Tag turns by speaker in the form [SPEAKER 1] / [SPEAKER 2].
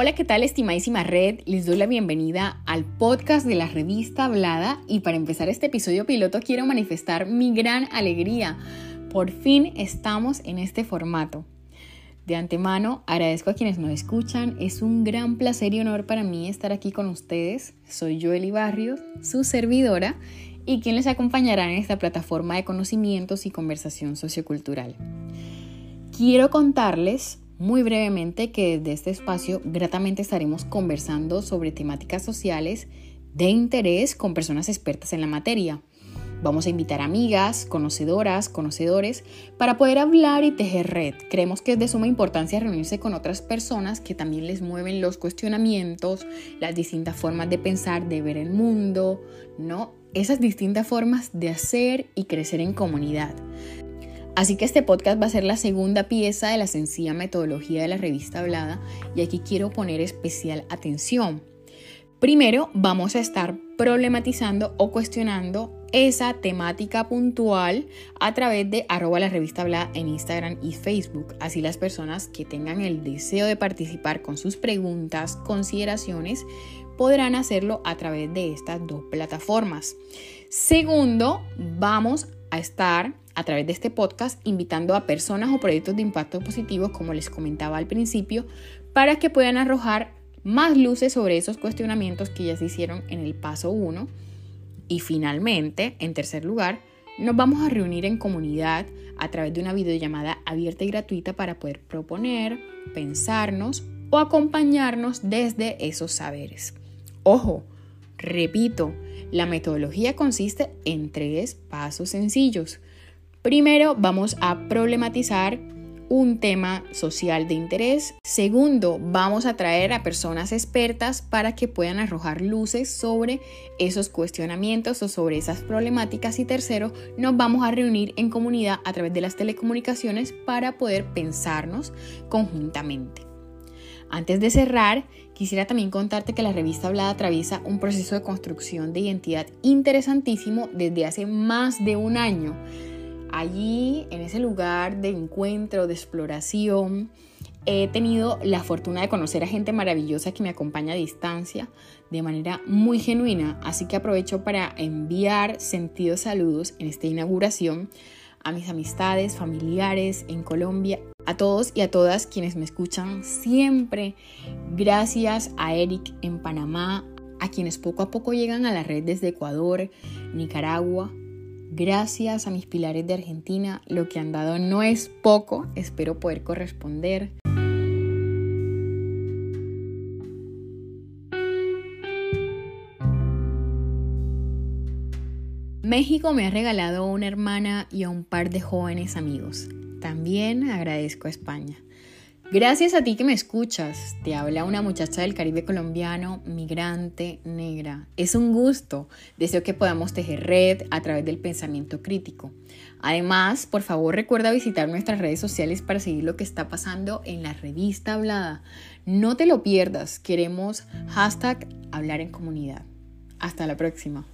[SPEAKER 1] Hola, ¿qué tal estimadísima red? Les doy la bienvenida al podcast de la revista Hablada y para empezar este episodio piloto quiero manifestar mi gran alegría. Por fin estamos en este formato. De antemano agradezco a quienes nos escuchan, es un gran placer y honor para mí estar aquí con ustedes. Soy Joely Barrios, su servidora, y quien les acompañará en esta plataforma de conocimientos y conversación sociocultural. Quiero contarles muy brevemente que desde este espacio gratamente estaremos conversando sobre temáticas sociales de interés con personas expertas en la materia. Vamos a invitar amigas, conocedoras, conocedores para poder hablar y tejer red. Creemos que es de suma importancia reunirse con otras personas que también les mueven los cuestionamientos, las distintas formas de pensar, de ver el mundo, ¿no? Esas distintas formas de hacer y crecer en comunidad. Así que este podcast va a ser la segunda pieza de la sencilla metodología de la revista hablada y aquí quiero poner especial atención. Primero vamos a estar problematizando o cuestionando esa temática puntual a través de arroba la revista hablada en Instagram y Facebook. Así las personas que tengan el deseo de participar con sus preguntas, consideraciones, podrán hacerlo a través de estas dos plataformas. Segundo, vamos a estar a través de este podcast invitando a personas o proyectos de impacto positivo, como les comentaba al principio, para que puedan arrojar más luces sobre esos cuestionamientos que ya se hicieron en el paso 1. Y finalmente, en tercer lugar, nos vamos a reunir en comunidad a través de una videollamada abierta y gratuita para poder proponer, pensarnos o acompañarnos desde esos saberes. Ojo, repito, la metodología consiste en tres pasos sencillos. Primero, vamos a problematizar un tema social de interés. Segundo, vamos a traer a personas expertas para que puedan arrojar luces sobre esos cuestionamientos o sobre esas problemáticas. Y tercero, nos vamos a reunir en comunidad a través de las telecomunicaciones para poder pensarnos conjuntamente. Antes de cerrar, quisiera también contarte que la revista Hablada atraviesa un proceso de construcción de identidad interesantísimo desde hace más de un año. Allí, en ese lugar de encuentro, de exploración, he tenido la fortuna de conocer a gente maravillosa que me acompaña a distancia de manera muy genuina, así que aprovecho para enviar sentidos saludos en esta inauguración a mis amistades, familiares en Colombia, a todos y a todas quienes me escuchan siempre. Gracias a Eric en Panamá, a quienes poco a poco llegan a la red desde Ecuador, Nicaragua. Gracias a mis pilares de Argentina, lo que han dado no es poco, espero poder corresponder. México me ha regalado una hermana y a un par de jóvenes amigos. También agradezco a España. Gracias a ti que me escuchas, te habla una muchacha del Caribe colombiano, migrante, negra. Es un gusto, deseo que podamos tejer red a través del pensamiento crítico. Además, por favor recuerda visitar nuestras redes sociales para seguir lo que está pasando en la revista hablada. No te lo pierdas, queremos hashtag hablar en comunidad. Hasta la próxima.